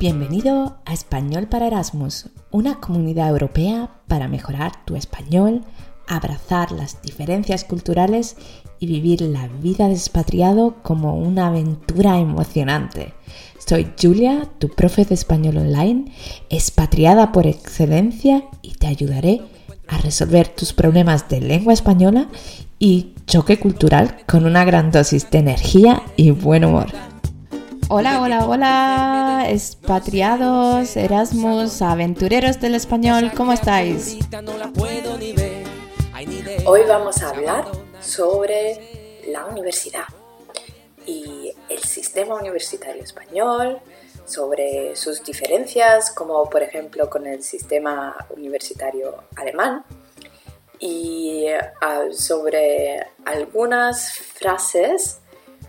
Bienvenido a Español para Erasmus, una comunidad europea para mejorar tu español, abrazar las diferencias culturales y vivir la vida de expatriado como una aventura emocionante. Soy Julia, tu profe de español online, expatriada por excelencia y te ayudaré a resolver tus problemas de lengua española y choque cultural con una gran dosis de energía y buen humor. Hola, hola, hola, expatriados, Erasmus, aventureros del español, ¿cómo estáis? Hoy vamos a hablar sobre la universidad y el sistema universitario español, sobre sus diferencias, como por ejemplo con el sistema universitario alemán, y ah, sobre algunas frases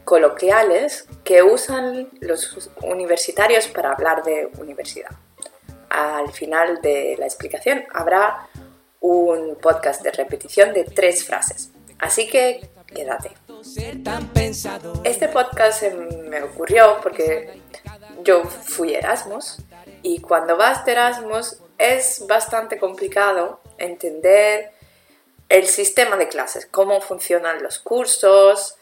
coloquiales que usan los universitarios para hablar de universidad. Al final de la explicación habrá un podcast de repetición de tres frases, así que quédate. Este podcast me ocurrió porque yo fui Erasmus y cuando vas de Erasmus es bastante complicado entender el sistema de clases, cómo funcionan los cursos,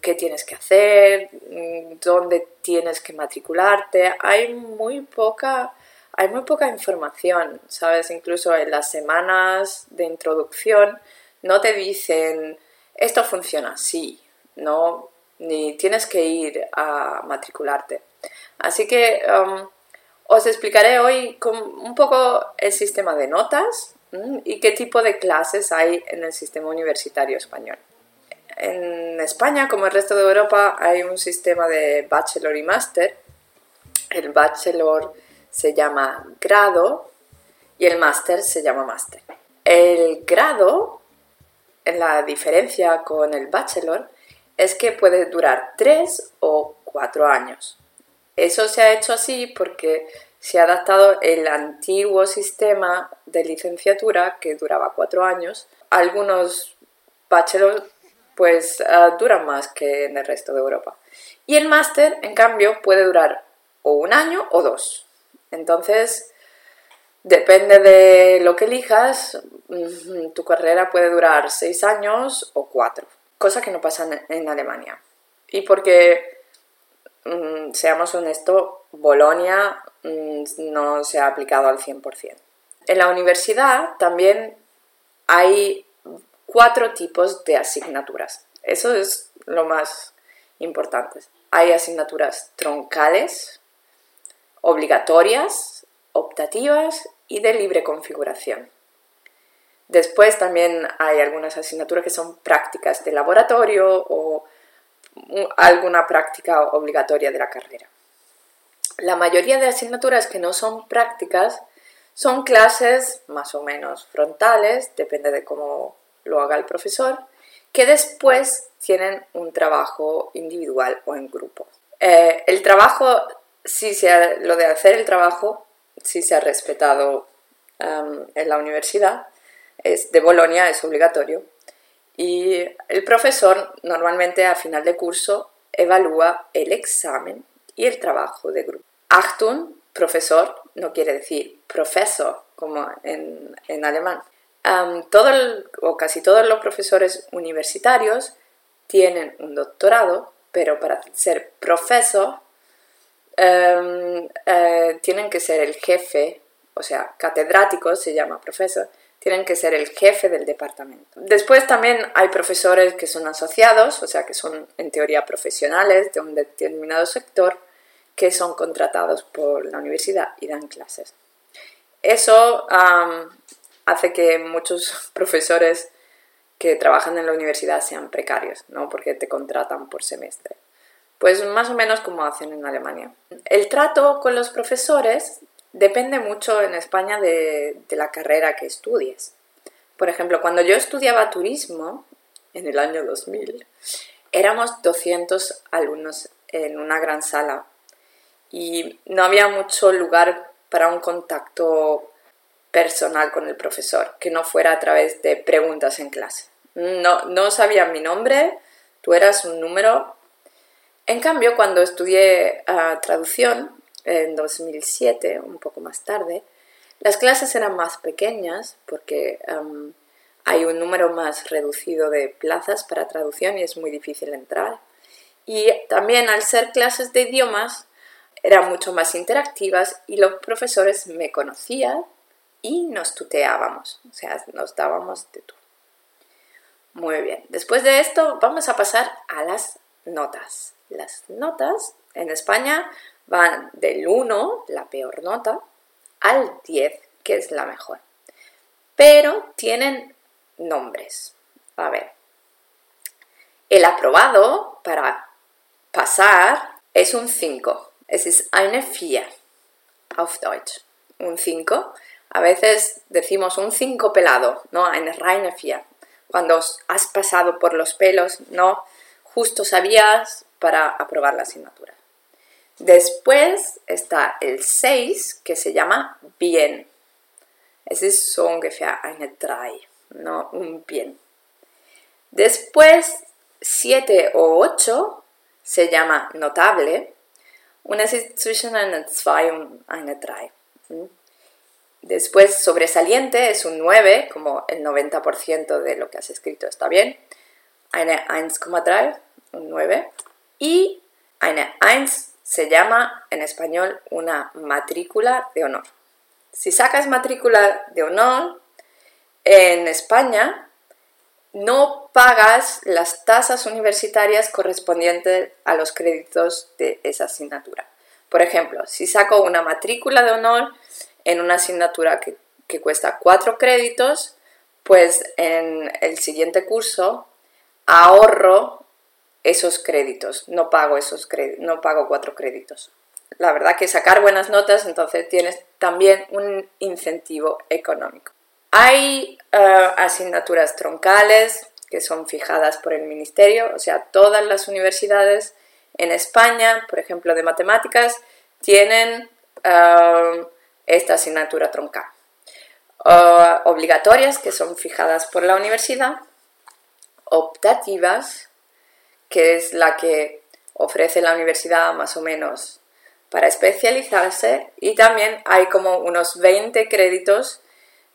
qué tienes que hacer, mm, dónde tienes que matricularte. Hay muy poca, hay muy poca información, ¿sabes? Incluso en las semanas de introducción no te dicen esto funciona así, ¿no? Ni tienes que ir a matricularte. Así que os explicaré hoy un poco el sistema de notas y qué tipo de clases hay en el sistema universitario español. En España, como el resto de Europa, hay un sistema de bachelor y máster. El bachelor se llama grado y el máster se llama máster. El grado, la diferencia con el bachelor, es que puede durar tres o cuatro años. Eso se ha hecho así porque se ha adaptado el antiguo sistema de licenciatura que duraba cuatro años. Algunos bachelors pues uh, duran más que en el resto de Europa. Y el máster, en cambio, puede durar o un año o dos. Entonces, depende de lo que elijas, mm, tu carrera puede durar seis años o cuatro, cosa que no pasa en Alemania. Y porque, mm, seamos honestos, Bolonia mm, no se ha aplicado al 100%. En la universidad también hay cuatro tipos de asignaturas. Eso es lo más importante. Hay asignaturas troncales, obligatorias, optativas y de libre configuración. Después también hay algunas asignaturas que son prácticas de laboratorio o alguna práctica obligatoria de la carrera. La mayoría de asignaturas que no son prácticas son clases más o menos frontales, depende de cómo lo haga el profesor, que después tienen un trabajo individual o en grupo. Eh, el trabajo, si se lo de hacer el trabajo, si se ha respetado em, en la universidad, es de Bolonia, es obligatorio. Y el profesor normalmente a final de curso evalúa el examen y el trabajo de grupo. Achtung, profesor, no quiere decir profesor como en, en alemán todo o casi todos los profesores universitarios tienen un doctorado, pero para ser profesor eh, tienen que ser el jefe, o sea, catedrático se llama profesor, tienen que ser el jefe del departamento. Después también hay profesores que son asociados, o sea, que son en teoría profesionales de un determinado sector, que son contratados por la universidad y dan clases. Eso hace que muchos profesores que trabajan en la universidad sean precarios, ¿no? Porque te contratan por semestre. Pues más o menos como hacen en Alemania. El trato con los profesores depende mucho en España de, de la carrera que estudies. Por ejemplo, cuando yo estudiaba turismo, en el año 2000, éramos 200 alumnos en una gran sala y no había mucho lugar para un contacto personal con el profesor, que no fuera a través de preguntas en clase. No, no sabían mi nombre, tú eras un número. En cambio, cuando estudié ah, traducción en 2007, un poco más tarde, las clases eran más pequeñas porque hay un número más reducido de plazas para traducción y es muy difícil entrar. Y también al ser clases de idiomas eran mucho más interactivas y los profesores me conocían y nos tuteábamos, o sea, nos dábamos de tú. Muy bien, después de esto vamos a pasar a las notas. Las notas en España van del 1, la peor nota, al 10, que es la mejor. Pero tienen nombres. A ver, el aprobado para pasar es un 5. Es ist eine 4 auf Deutsch. Un 5. A veces decimos un 5 pelado, ¿no? Eine reine 4. Cuando has pasado por los pelos, ¿no? Justo sabías para aprobar la asignatura. Después está el 6, que se llama bien. Es ist so ungefähr eine 3, ¿no? Un bien. Después, 7 o 8 se llama notable. Una ist zwischen eine 2 und eine 3. Después, sobresaliente es un 9, como el 90% de lo que has escrito está bien. Eine 1,3, un 9. Y eine 1 se llama en español una matrícula de honor. Si sacas matrícula de honor en España, no pagas las tasas universitarias correspondientes a los créditos de esa asignatura. Por ejemplo, si saco una matrícula de honor en una asignatura que, cuesta cuatro créditos, pues en el siguiente curso ahorro esos créditos, no pago esos créditos, no pago cuatro créditos. La verdad que sacar buenas notas, entonces tienes también un incentivo económico. Hay eh, asignaturas troncales que son fijadas por el ministerio, o sea, todas las universidades en España, por ejemplo, de matemáticas, tienen eh, esta asignatura troncal. obligatorias, que son fijadas por la universidad, optativas, que es la que ofrece la universidad más o menos para especializarse, y también hay como unos 20 créditos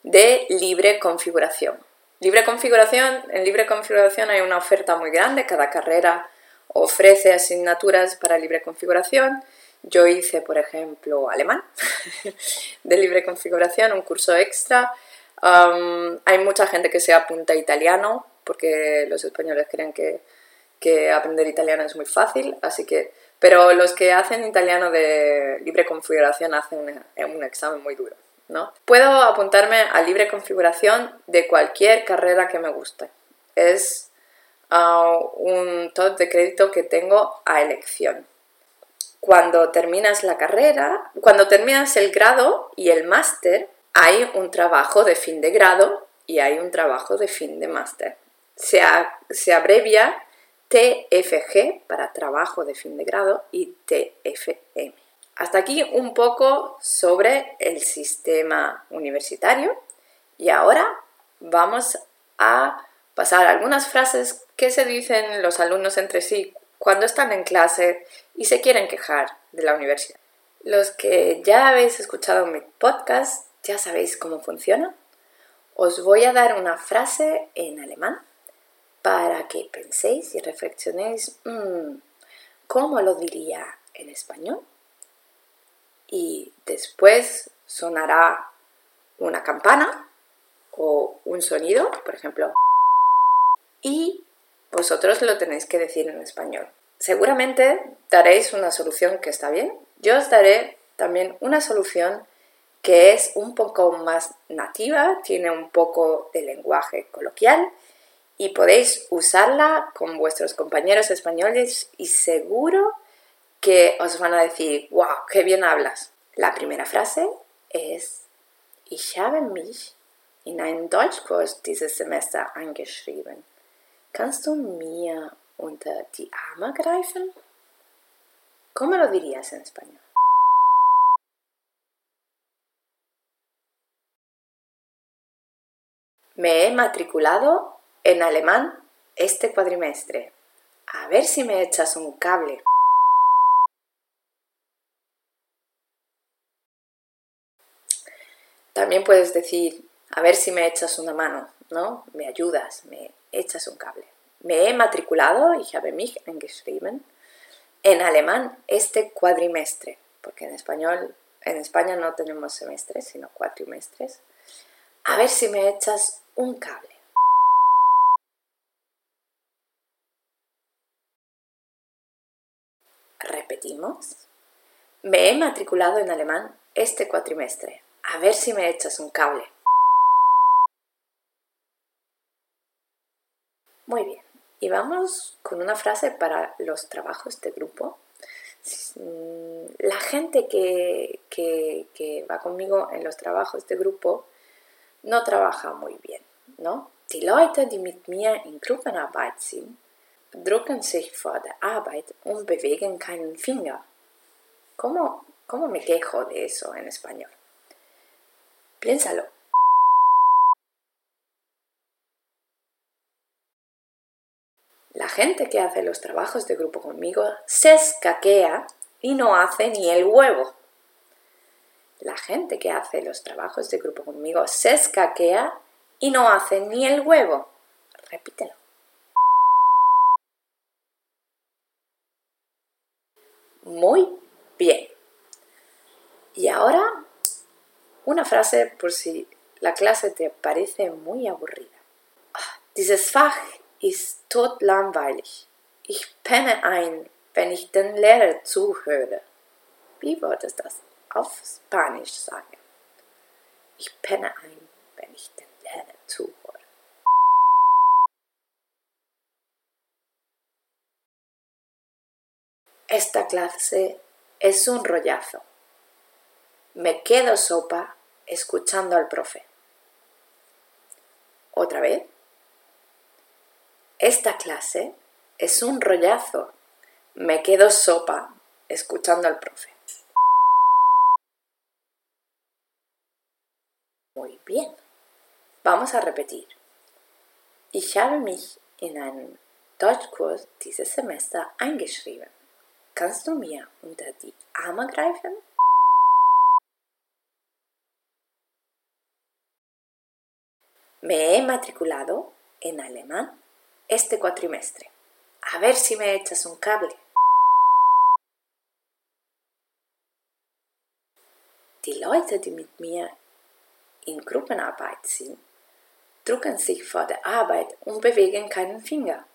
de libre configuración. Libre configuración, en libre configuración hay una oferta muy grande, cada carrera ofrece asignaturas para libre configuración yo hice, por ejemplo, alemán de libre configuración, un curso extra. hay mucha gente que se apunta a italiano porque los españoles creen que, aprender italiano es muy fácil, así que, pero los que hacen italiano de libre configuración hacen un, examen muy duro. ¿no? Puedo apuntarme a libre configuración de cualquier carrera que me guste. Es ah, un top de crédito que tengo a elección cuando terminas la carrera, cuando terminas el grado y el máster, hay un trabajo de fin de grado y hay un trabajo de fin de máster. Se, se, abrevia TFG para trabajo de fin de grado y TFM. Hasta aquí un poco sobre el sistema universitario y ahora vamos a pasar algunas frases que se dicen los alumnos entre sí cuando están en clase y se quieren quejar de la universidad. Los que ya habéis escuchado mi podcast ya sabéis cómo funciona. Os voy a dar una frase en alemán para que penséis y reflexionéis mm, cómo lo diría en español. Y después sonará una campana o un sonido, por ejemplo, y vosotros lo tenéis que decir en español. Seguramente daréis una solución que está bien. Yo os daré también una solución que es un poco más nativa, tiene un poco de lenguaje coloquial y podéis usarla con vuestros compañeros españoles y seguro que os van a decir, wow, qué bien hablas. La primera frase es, ich habe mich in einen Deutschkurs dieses Semester eingeschrieben. Kannst du mir unter die Arme greifen? ¿Cómo lo dirías en español? Me he matriculado en alemán este cuadrimestre. A ver si me echas un cable. También puedes decir, a ver si me echas una mano, ¿no? Me ayudas, me echas un cable. Me he matriculado, ich habe mich eingeschrieben, en alemán este cuadrimestre, porque en español, en España no tenemos semestres, sino cuatrimestres. A ver si me echas un cable. Repetimos. Me he matriculado en alemán este cuatrimestre. A ver si me echas un cable. Muy bien. Y vamos con una frase para los trabajos de grupo. La gente que, que, va conmigo en los trabajos de grupo no trabaja muy bien, ¿no? Die Leute, die mit mir in Gruppenarbeit sind, drucken sich vor der Arbeit und bewegen keinen Finger. ¿Cómo, ¿Cómo me quejo de eso en español? Piénsalo. La gente que hace los trabajos de grupo conmigo se escaquea y no hace ni el huevo. La gente que hace los trabajos de grupo conmigo se escaquea y no hace ni el huevo. Repítelo. Muy bien. Y ahora una frase por si la clase te parece muy aburrida. Ah, dieses Fach ist totlangweilig. Ich penne ein, wenn ich den Lehrer zuhöre. Wie würdest du das auf Spanisch sagen? Ich penne ein, wenn ich den Lehrer zuhöre. Esta clase es un rollazo. Me quedo sopa escuchando al profe. Otra vez. Esta clase es un rollazo. Me quedo sopa escuchando al profe. Muy bien. Vamos a repetir. Ich habe mich in einen Deutschkurs dieses Semester eingeschrieben. Kannst du mir unter die Arme greifen? Me he matriculado en alemán este cuatrimestre. A ver si me echas un cable. Die Leute, die mit mir in Gruppenarbeit sind, drucken sich vor der Arbeit und bewegen keinen Finger.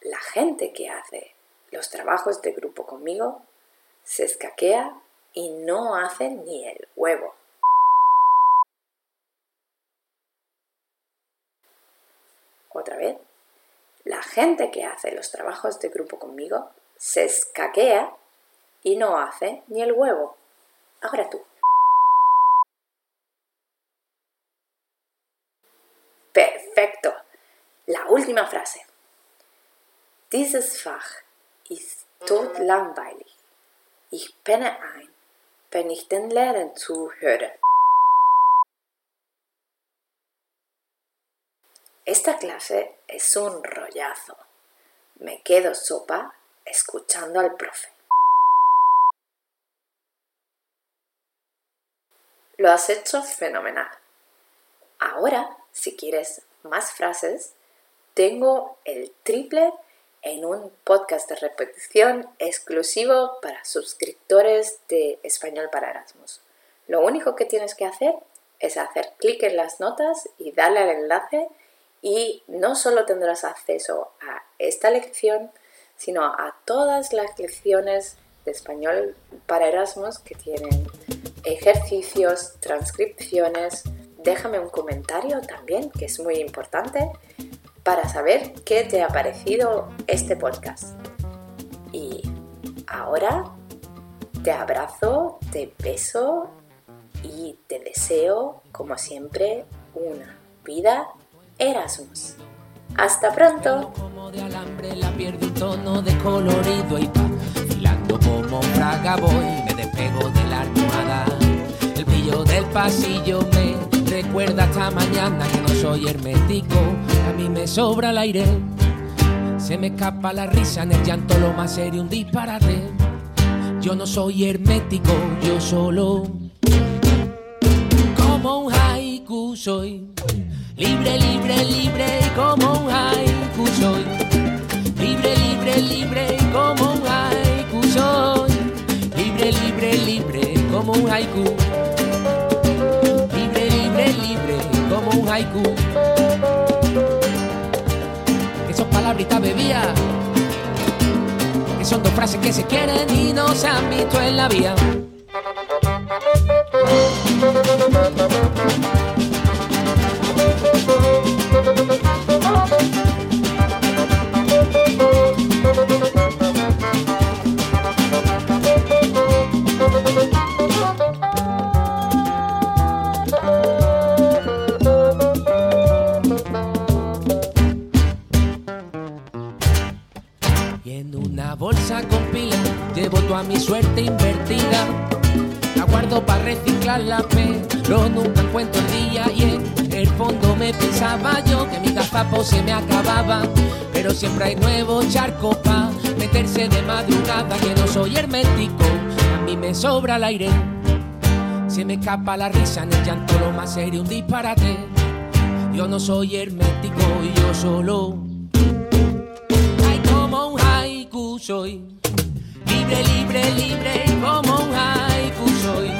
La gente que hace los trabajos de grupo conmigo se escaquea y no hace ni el huevo. Otra vez, la gente que hace los trabajos de grupo conmigo se escaquea y no hace ni el huevo. Ahora tú. Perfecto. La última frase. Dieses Fach ist tot langweilig. Ich penne ein, wenn ich den Lehrern zuhöre. Esta clase es un rollazo. Me quedo sopa escuchando al profe. Lo has hecho fenomenal. Ahora, si quieres más frases, tengo el triple en un podcast de repetición exclusivo para suscriptores de Español para Erasmus. Lo único que tienes que hacer es hacer clic en las notas y darle al enlace y no solo tendrás acceso a esta lección, sino a todas las lecciones de español para Erasmus que tienen ejercicios, transcripciones. Déjame un comentario también, que es muy importante, para saber qué te ha parecido este podcast. Y ahora te abrazo, te beso y te deseo, como siempre, una vida Erasmus. Hasta pronto. Como de alambre la pierdo tono de colorido y filando como praga voy, me despego de la almohada. El brillo del pasillo me recuerda hasta mañana que no soy hermético, a mí me sobra el aire. Se me escapa la risa en el llanto, lo más serio, un disparate. Yo no soy hermético, yo solo como un haiku soy. Libre, libre, libre como un haiku soy. Libre, libre, libre como un haiku soy. Libre, libre, libre como un haiku. Libre, libre, libre como un haiku. Esas palabritas bebía. Que son dos frases que se quieren y no se han visto en la vía. Mi suerte invertida. La guardo para reciclarla, pero nunca encuentro el día. Y en el fondo me pensaba yo que mi gazapo se me acababa. Pero siempre hay nuevos charcos pa' meterse de madrugada. Que no soy hermético, a mí me sobra el aire. Se me escapa la risa en el llanto, lo más serio, un disparate. Yo no soy hermético y yo solo Ay, como un haiku soy libre, libre, libre como un haiku soy.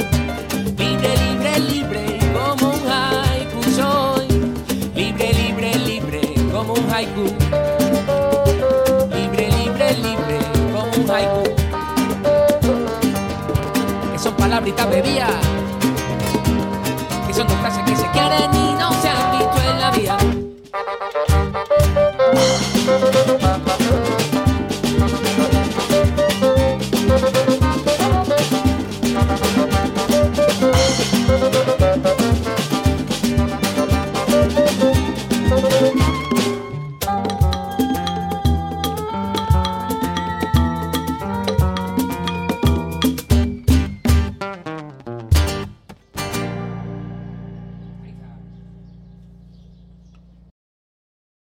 Libre, libre, libre como un haiku soy. Libre, libre, libre como un haiku. Libre, libre, libre como un haiku. Que son palabritas bebidas. Que son dos frases que se quieren ir.